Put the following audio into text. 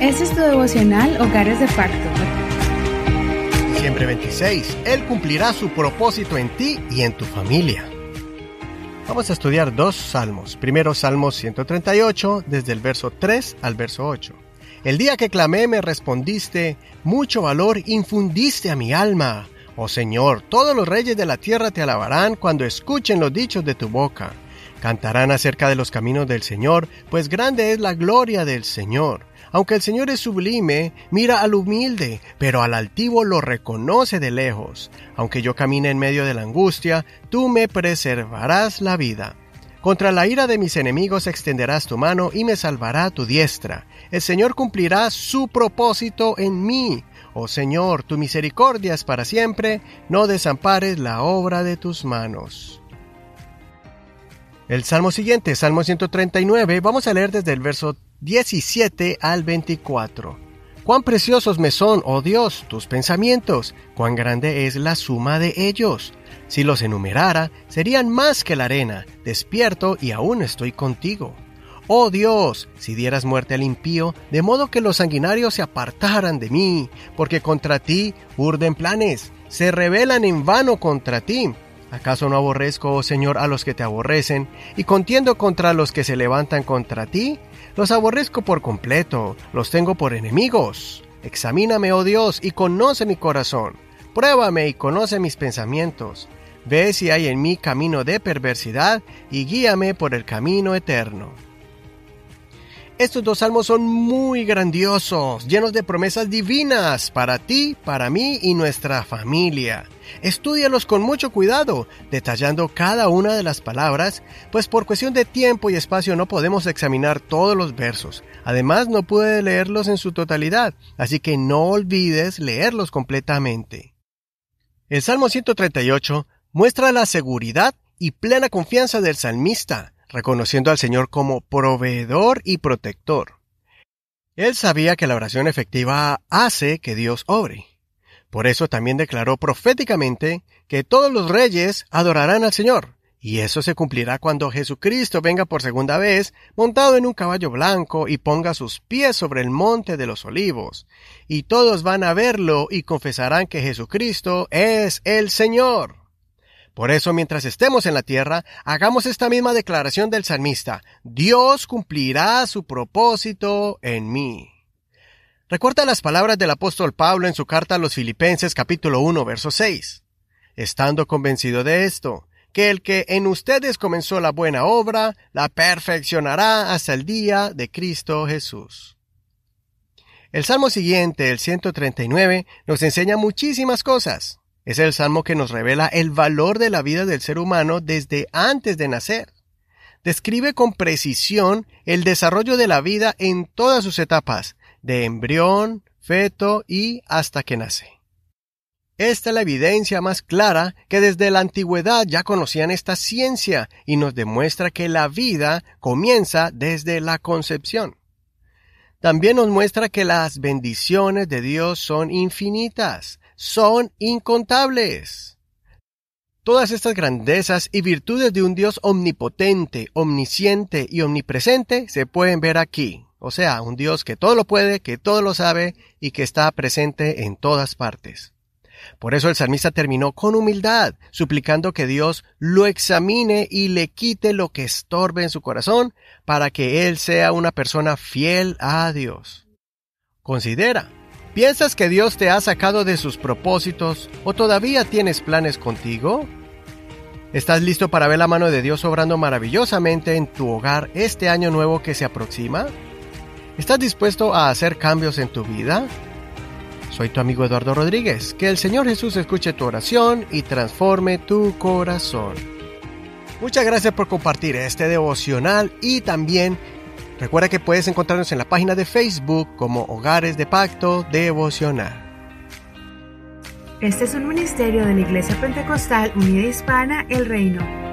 Es tu devocional Hogares de Pacto. Diciembre 26. Él cumplirá su propósito en ti y en tu familia. Vamos a estudiar dos salmos. Primero Salmo 138, desde el verso 3 al verso 8. El día que clamé me respondiste, mucho valor infundiste a mi alma. Oh Señor, todos los reyes de la tierra te alabarán cuando escuchen los dichos de tu boca. Cantarán acerca de los caminos del Señor, pues grande es la gloria del Señor. Aunque el Señor es sublime, mira al humilde, pero al altivo lo reconoce de lejos. Aunque yo camine en medio de la angustia, tú me preservarás la vida. Contra la ira de mis enemigos extenderás tu mano y me salvará tu diestra. El Señor cumplirá su propósito en mí. Oh Señor, tu misericordia es para siempre, no desampares la obra de tus manos. El salmo siguiente, Salmo 139, vamos a leer desde el verso 17 al 24. Cuán preciosos me son, oh Dios, tus pensamientos, cuán grande es la suma de ellos. Si los enumerara, serían más que la arena, despierto y aún estoy contigo. Oh Dios, si dieras muerte al impío, de modo que los sanguinarios se apartaran de mí, porque contra ti urden planes, se rebelan en vano contra ti. ¿Acaso no aborrezco, oh Señor, a los que te aborrecen, y contiendo contra los que se levantan contra ti? Los aborrezco por completo, los tengo por enemigos. Examíname, oh Dios, y conoce mi corazón. Pruébame y conoce mis pensamientos. Ve si hay en mí camino de perversidad y guíame por el camino eterno. Estos dos salmos son muy grandiosos, llenos de promesas divinas para ti, para mí y nuestra familia. Estúdialos con mucho cuidado, detallando cada una de las palabras, pues por cuestión de tiempo y espacio no podemos examinar todos los versos. Además, no pude leerlos en su totalidad, así que no olvides leerlos completamente. El Salmo 138 muestra la seguridad y plena confianza del salmista, reconociendo al Señor como proveedor y protector. Él sabía que la oración efectiva hace que Dios obre. Por eso también declaró proféticamente que todos los reyes adorarán al Señor, y eso se cumplirá cuando Jesucristo venga por segunda vez montado en un caballo blanco y ponga sus pies sobre el monte de los olivos, y todos van a verlo y confesarán que Jesucristo es el Señor. Por eso, mientras estemos en la tierra, hagamos esta misma declaración del salmista, Dios cumplirá su propósito en mí. Recuerda las palabras del apóstol Pablo en su carta a los Filipenses capítulo 1 verso 6. Estando convencido de esto, que el que en ustedes comenzó la buena obra, la perfeccionará hasta el día de Cristo Jesús. El salmo siguiente, el 139, nos enseña muchísimas cosas. Es el salmo que nos revela el valor de la vida del ser humano desde antes de nacer. Describe con precisión el desarrollo de la vida en todas sus etapas, de embrión, feto y hasta que nace. Esta es la evidencia más clara que desde la antigüedad ya conocían esta ciencia y nos demuestra que la vida comienza desde la concepción. También nos muestra que las bendiciones de Dios son infinitas, son incontables. Todas estas grandezas y virtudes de un Dios omnipotente, omnisciente y omnipresente se pueden ver aquí. O sea, un Dios que todo lo puede, que todo lo sabe y que está presente en todas partes. Por eso el salmista terminó con humildad, suplicando que Dios lo examine y le quite lo que estorbe en su corazón para que él sea una persona fiel a Dios. Considera, ¿Piensas que Dios te ha sacado de sus propósitos o todavía tienes planes contigo? ¿Estás listo para ver la mano de Dios obrando maravillosamente en tu hogar este año nuevo que se aproxima? ¿Estás dispuesto a hacer cambios en tu vida? Soy tu amigo Eduardo Rodríguez. Que el Señor Jesús escuche tu oración y transforme tu corazón. Muchas gracias por compartir este devocional y también Recuerda que puedes encontrarnos en la página de Facebook como Hogares de Pacto Devocional. Este es un ministerio de la Iglesia Pentecostal Unida Hispana El Reino.